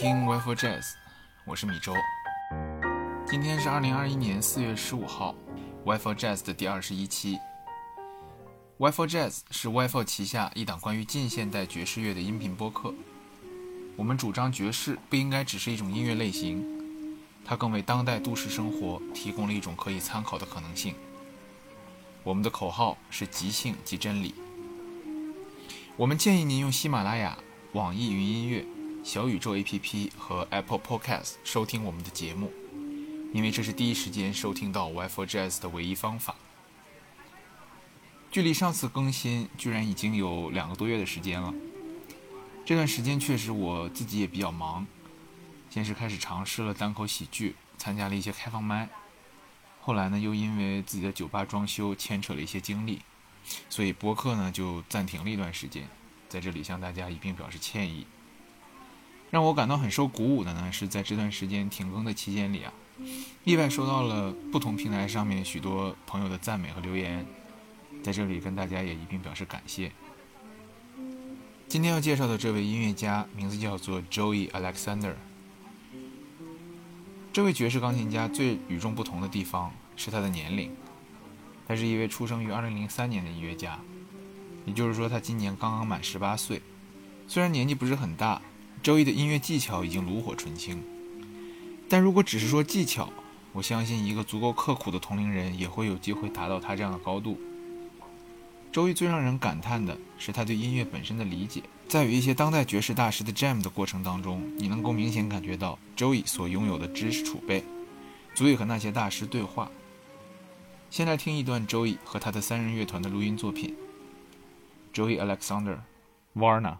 听 Wi-Fi Jazz，我是米周。今天是二零二一年四月十五号，Wi-Fi Jazz 的第二十一期。Wi-Fi Jazz 是 Wi-Fi 旗下一档关于近现代爵士乐的音频播客。我们主张爵士不应该只是一种音乐类型，它更为当代都市生活提供了一种可以参考的可能性。我们的口号是即兴即真理。我们建议您用喜马拉雅。网易云音乐、小宇宙 APP 和 Apple Podcast 收听我们的节目，因为这是第一时间收听到 Wi-Fi Jazz 的唯一方法。距离上次更新居然已经有两个多月的时间了。这段时间确实我自己也比较忙，先是开始尝试了单口喜剧，参加了一些开放麦，后来呢又因为自己的酒吧装修牵扯了一些精力，所以播客呢就暂停了一段时间。在这里向大家一并表示歉意。让我感到很受鼓舞的呢，是在这段时间停更的期间里啊，意外收到了不同平台上面许多朋友的赞美和留言，在这里跟大家也一并表示感谢。今天要介绍的这位音乐家名字叫做 Joey Alexander。这位爵士钢琴家最与众不同的地方是他的年龄，他是一位出生于2003年的音乐家。也就是说，他今年刚刚满十八岁，虽然年纪不是很大，周易的音乐技巧已经炉火纯青。但如果只是说技巧，我相信一个足够刻苦的同龄人也会有机会达到他这样的高度。周易最让人感叹的是他对音乐本身的理解，在与一些当代爵士大师的 jam 的过程当中，你能够明显感觉到周易所拥有的知识储备，足以和那些大师对话。先来听一段周易和他的三人乐团的录音作品。Joey Alexander，Varna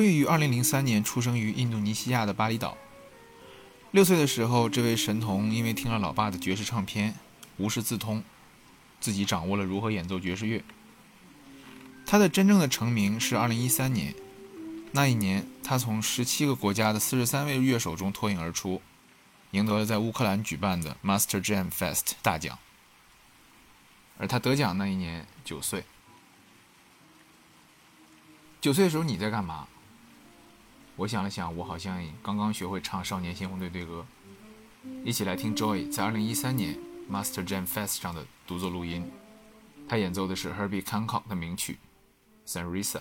周易于2003年出生于印度尼西亚的巴厘岛。六岁的时候，这位神童因为听了老爸的爵士唱片，无师自通，自己掌握了如何演奏爵士乐。他的真正的成名是2013年，那一年他从17个国家的43位乐手中脱颖而出，赢得了在乌克兰举办的 Master Jam Fest 大奖。而他得奖那一年九岁。九岁的时候你在干嘛？我想了想，我好像刚刚学会唱《少年先锋队队歌》，一起来听 Joy 在2013年 Master Jam Fest 上的独奏录音。他演奏的是 Herbie Hancock 的名曲《Sanrisa》。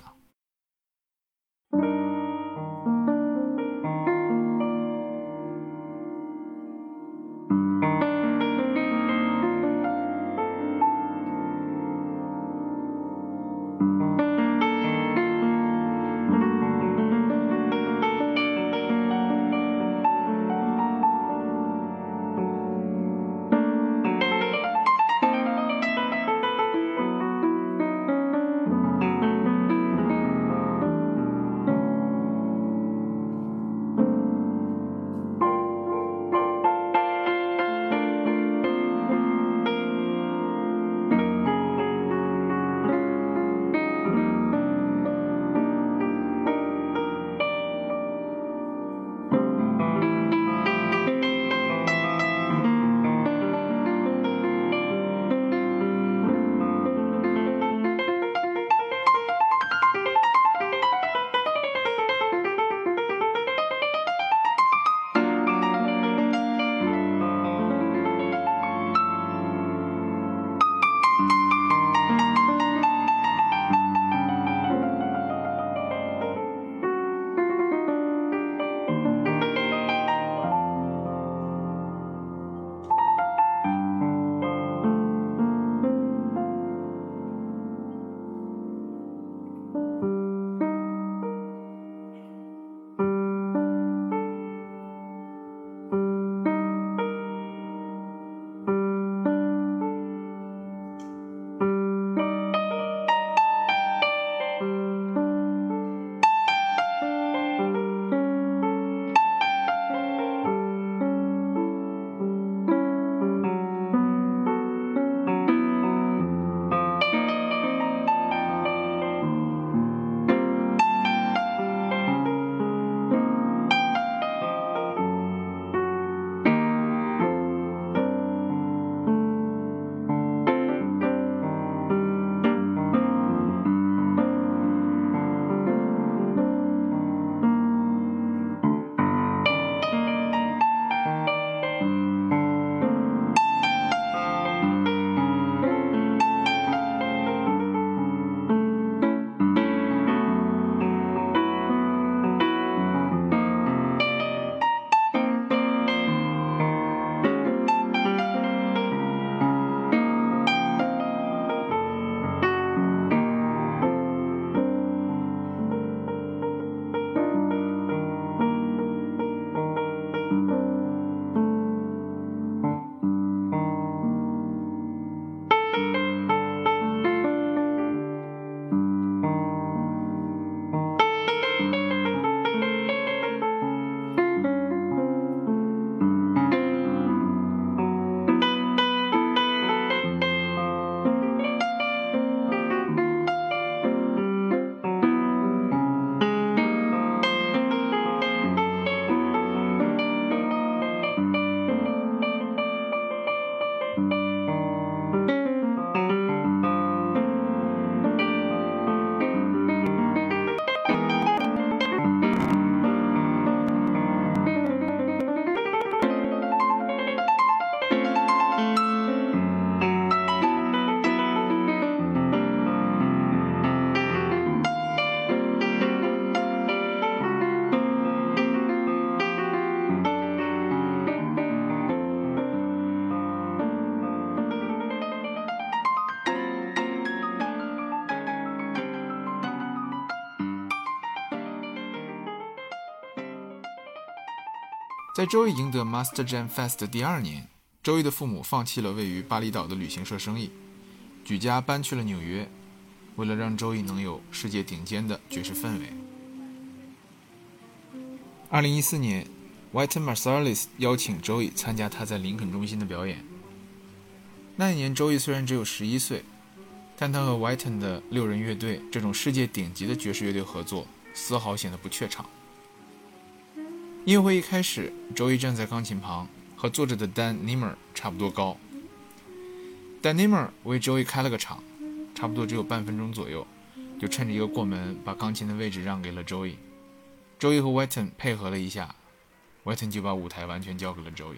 在周易赢得 Master Jam Fest 的第二年，周易的父母放弃了位于巴厘岛的旅行社生意，举家搬去了纽约，为了让周易能有世界顶尖的爵士氛围。二零一四年，Whiten Marsalis 邀请周易参加他在林肯中心的表演。那一年周易虽然只有十一岁，但他和 Whiten 的六人乐队这种世界顶级的爵士乐队合作，丝毫显得不怯场。音乐会一开始周伊站在钢琴旁，和坐着的 Dan Nimmer 差不多高。Dan Nimmer 为周伊开了个场，差不多只有半分钟左右，就趁着一个过门，把钢琴的位置让给了 Joey。Joey 和 Whiten 配合了一下，Whiten 就把舞台完全交给了周伊。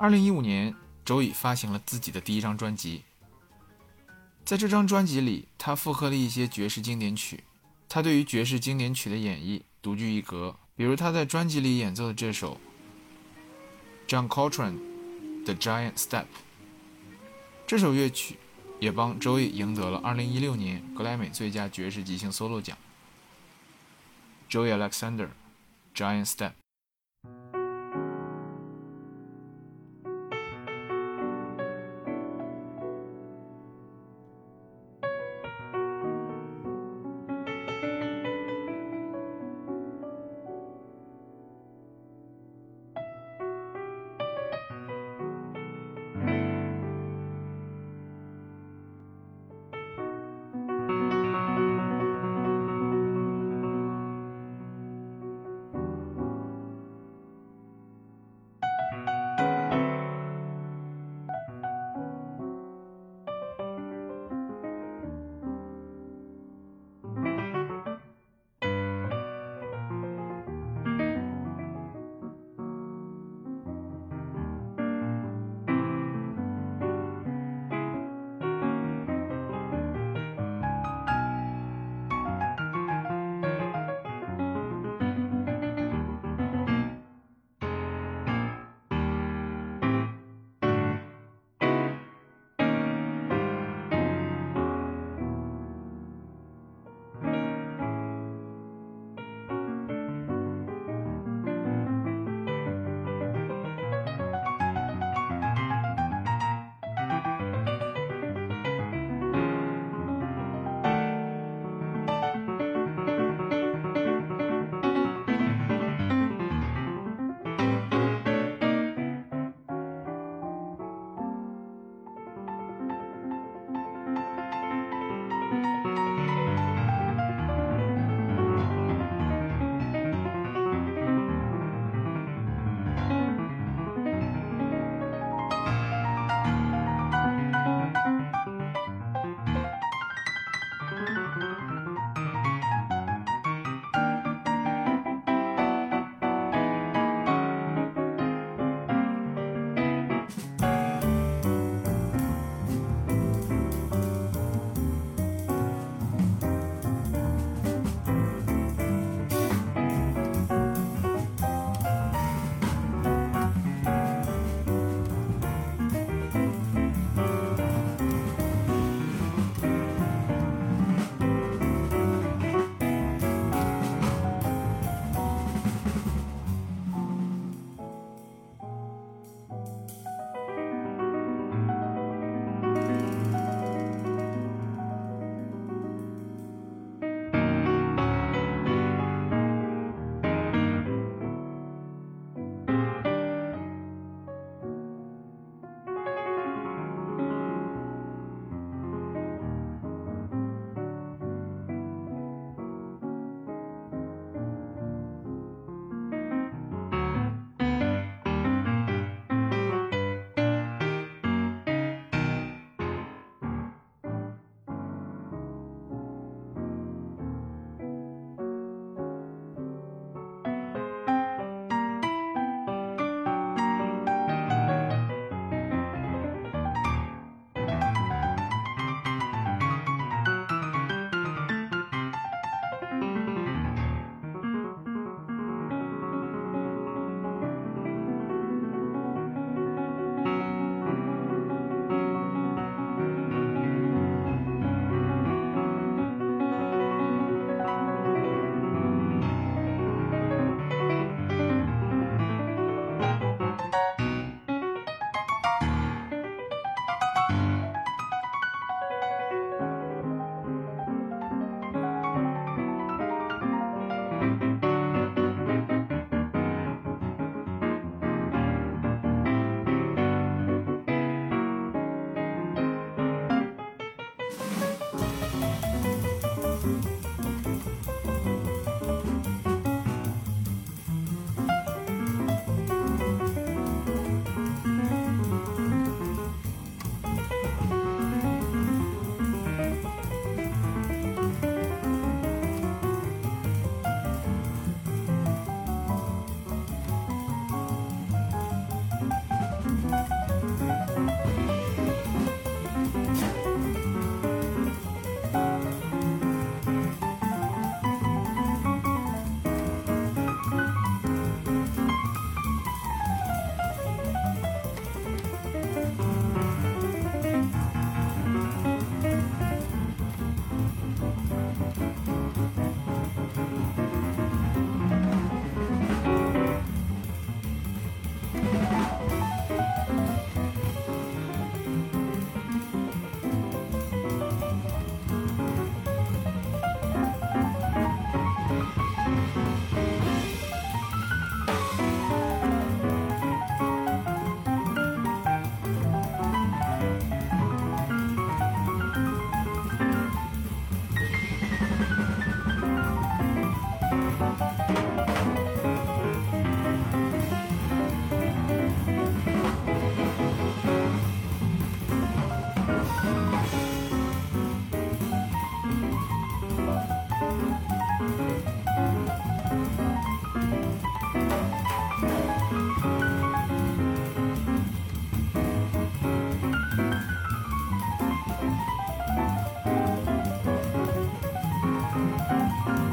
二零一五年，周易发行了自己的第一张专辑。在这张专辑里，他复刻了一些爵士经典曲。他对于爵士经典曲的演绎独具一格，比如他在专辑里演奏的这首 John Coltrane 的《Giant Step》。这首乐曲也帮周易赢得了2016年格莱美最佳爵士即兴 solo 奖。Joey Alexander，《Giant Step》。Música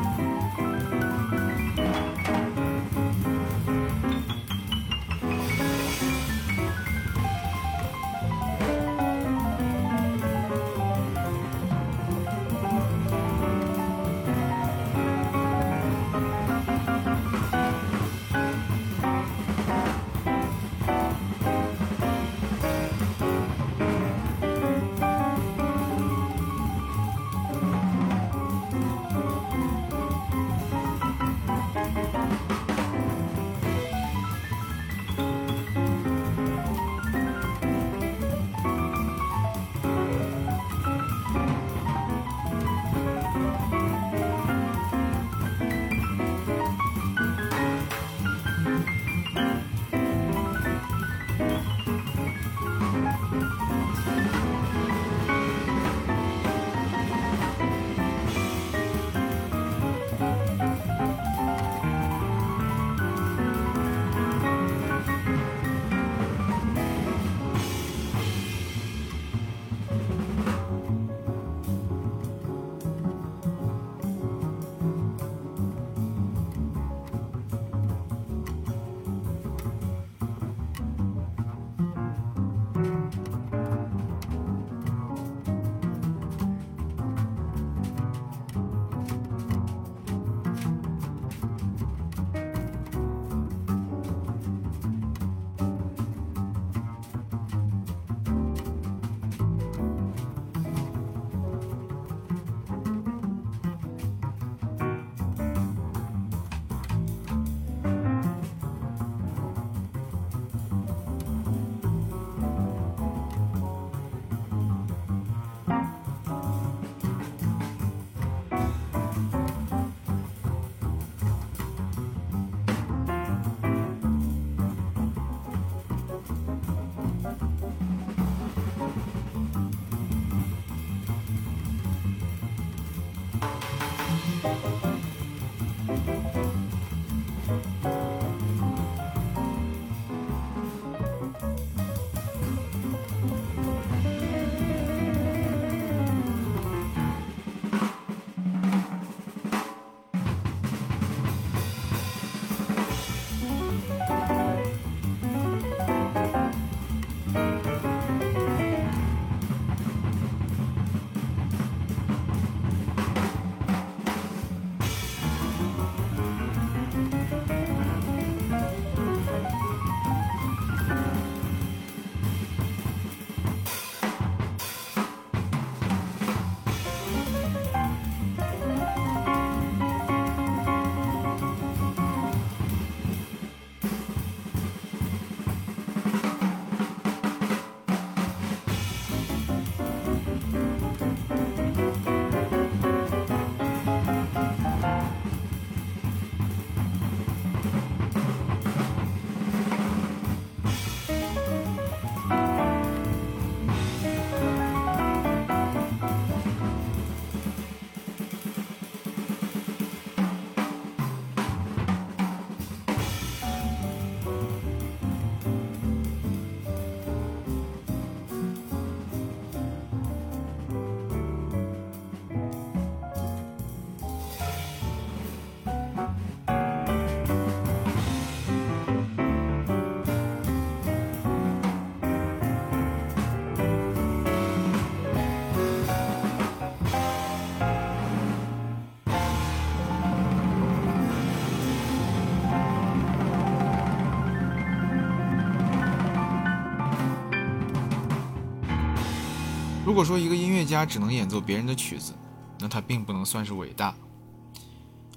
如果说一个音乐家只能演奏别人的曲子，那他并不能算是伟大。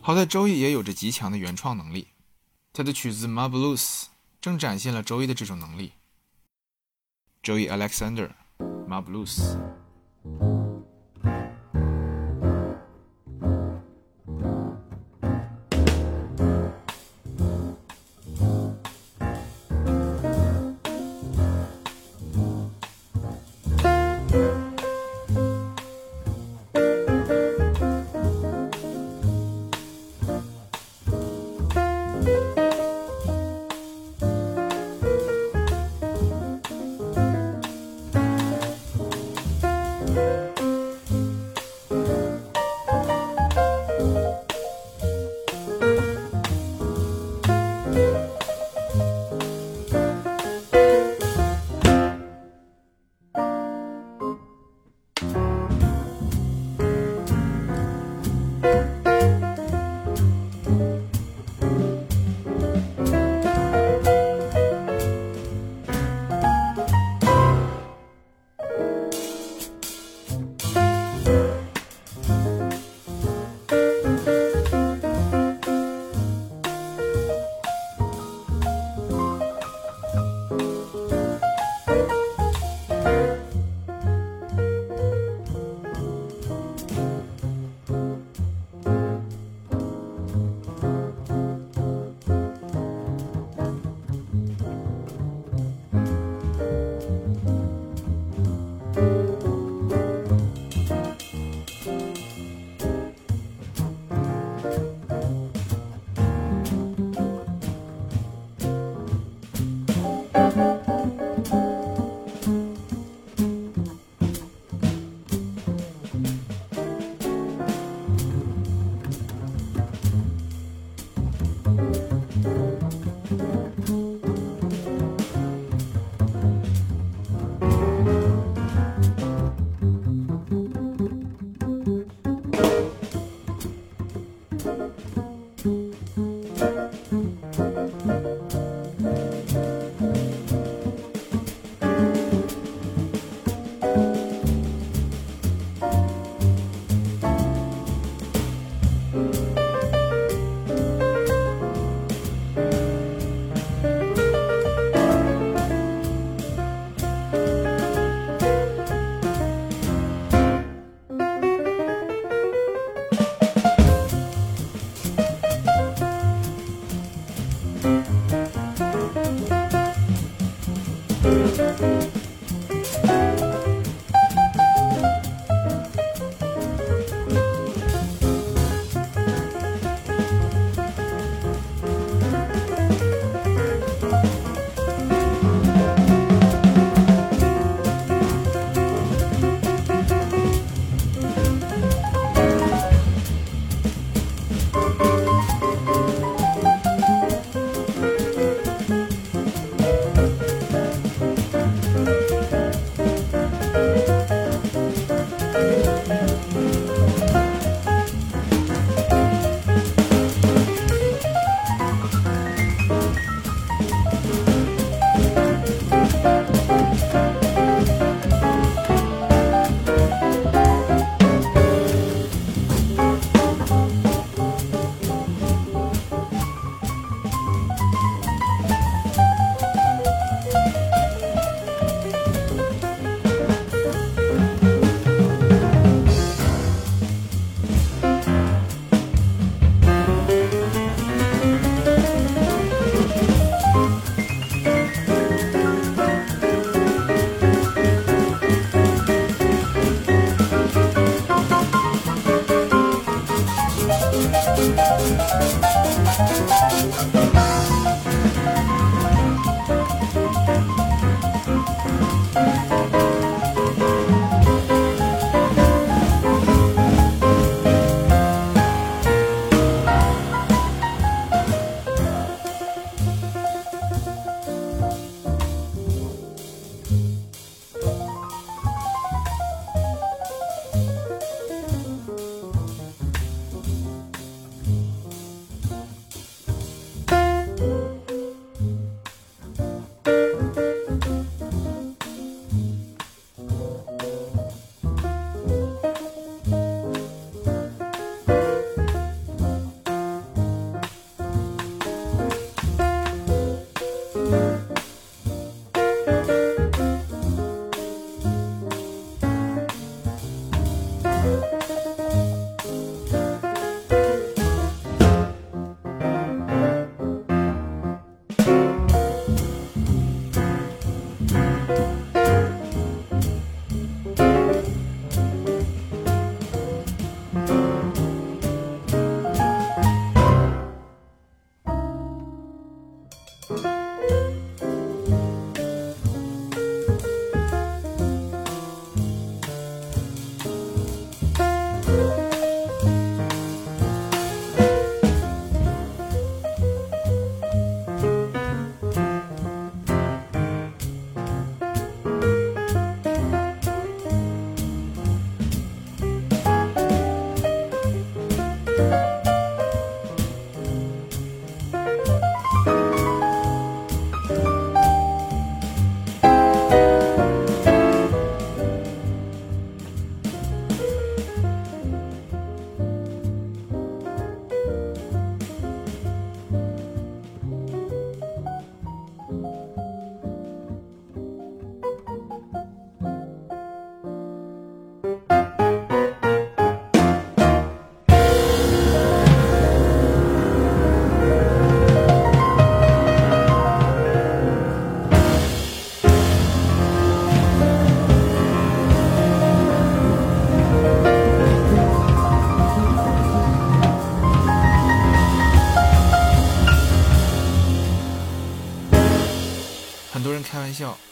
好在周易也有着极强的原创能力，他的曲子《Ma Blues》正展现了周易的这种能力。周易 Alexander，《Ma Blues》。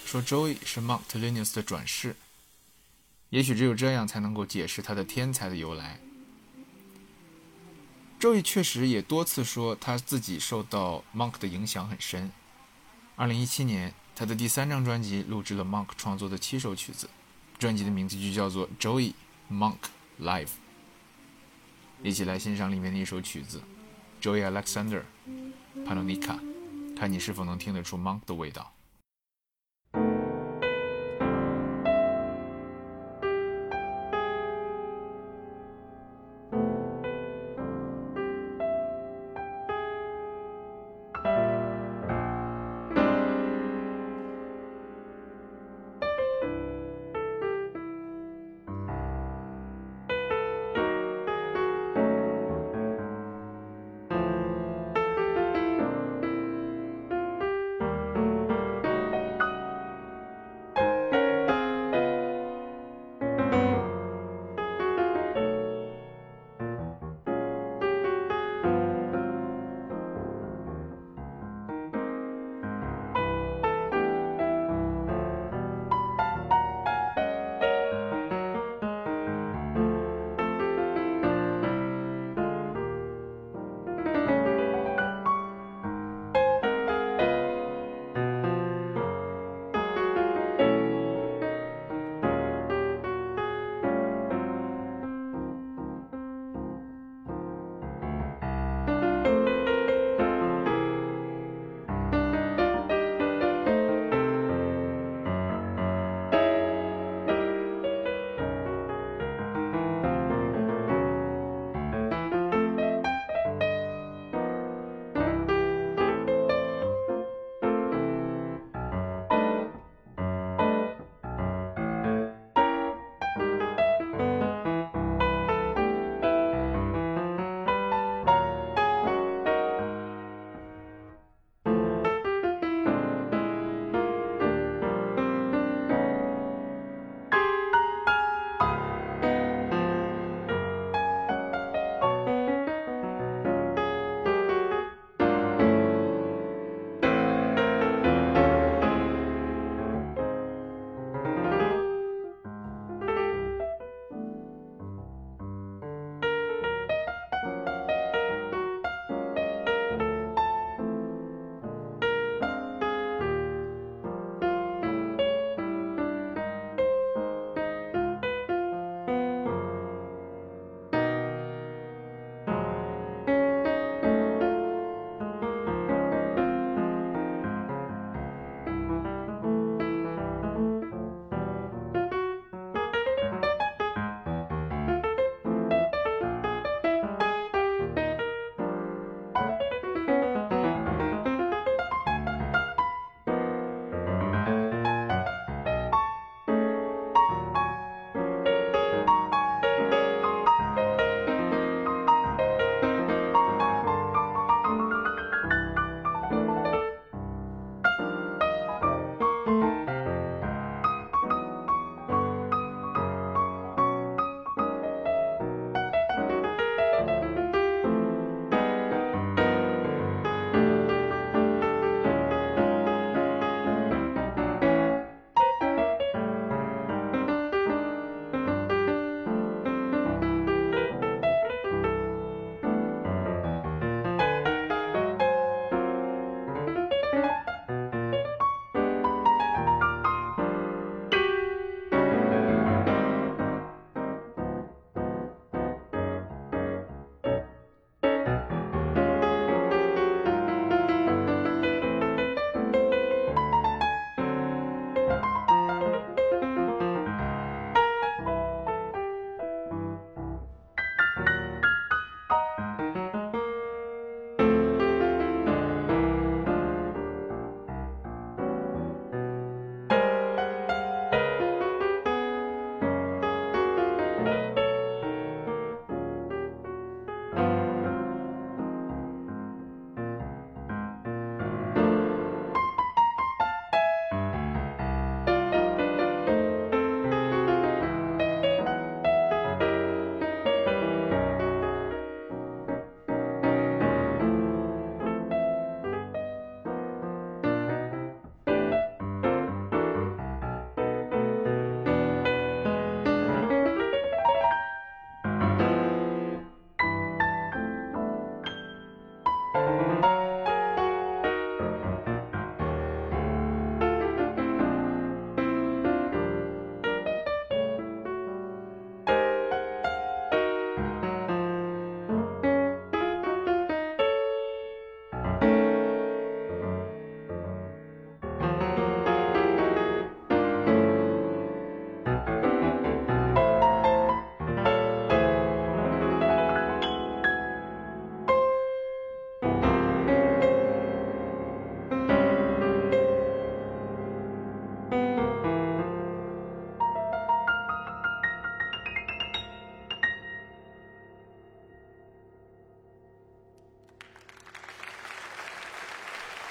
说 Joey 是 Monk Linus 的转世。也许只有这样才能够解释他的天才的由来。joy 确实也多次说他自己受到 Monk 的影响很深。2017年，他的第三张专辑录制了 Monk 创作的七首曲子，专辑的名字就叫做 Joey Monk Live。一起来欣赏里面的一首曲子，Joey Alexander Panonica，看你是否能听得出 Monk 的味道。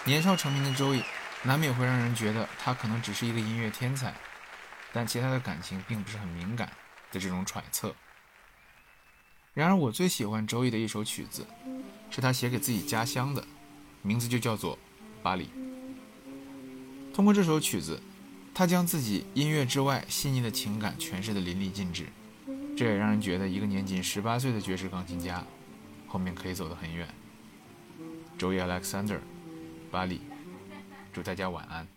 年少成名的周易，难免会让人觉得他可能只是一个音乐天才，但其他的感情并不是很敏感的这种揣测。然而，我最喜欢周易的一首曲子，是他写给自己家乡的，名字就叫做《巴黎》。通过这首曲子，他将自己音乐之外细腻的情感诠释得淋漓尽致，这也让人觉得一个年仅十八岁的爵士钢琴家，后面可以走得很远。周易 Alexander，巴黎，祝大家晚安。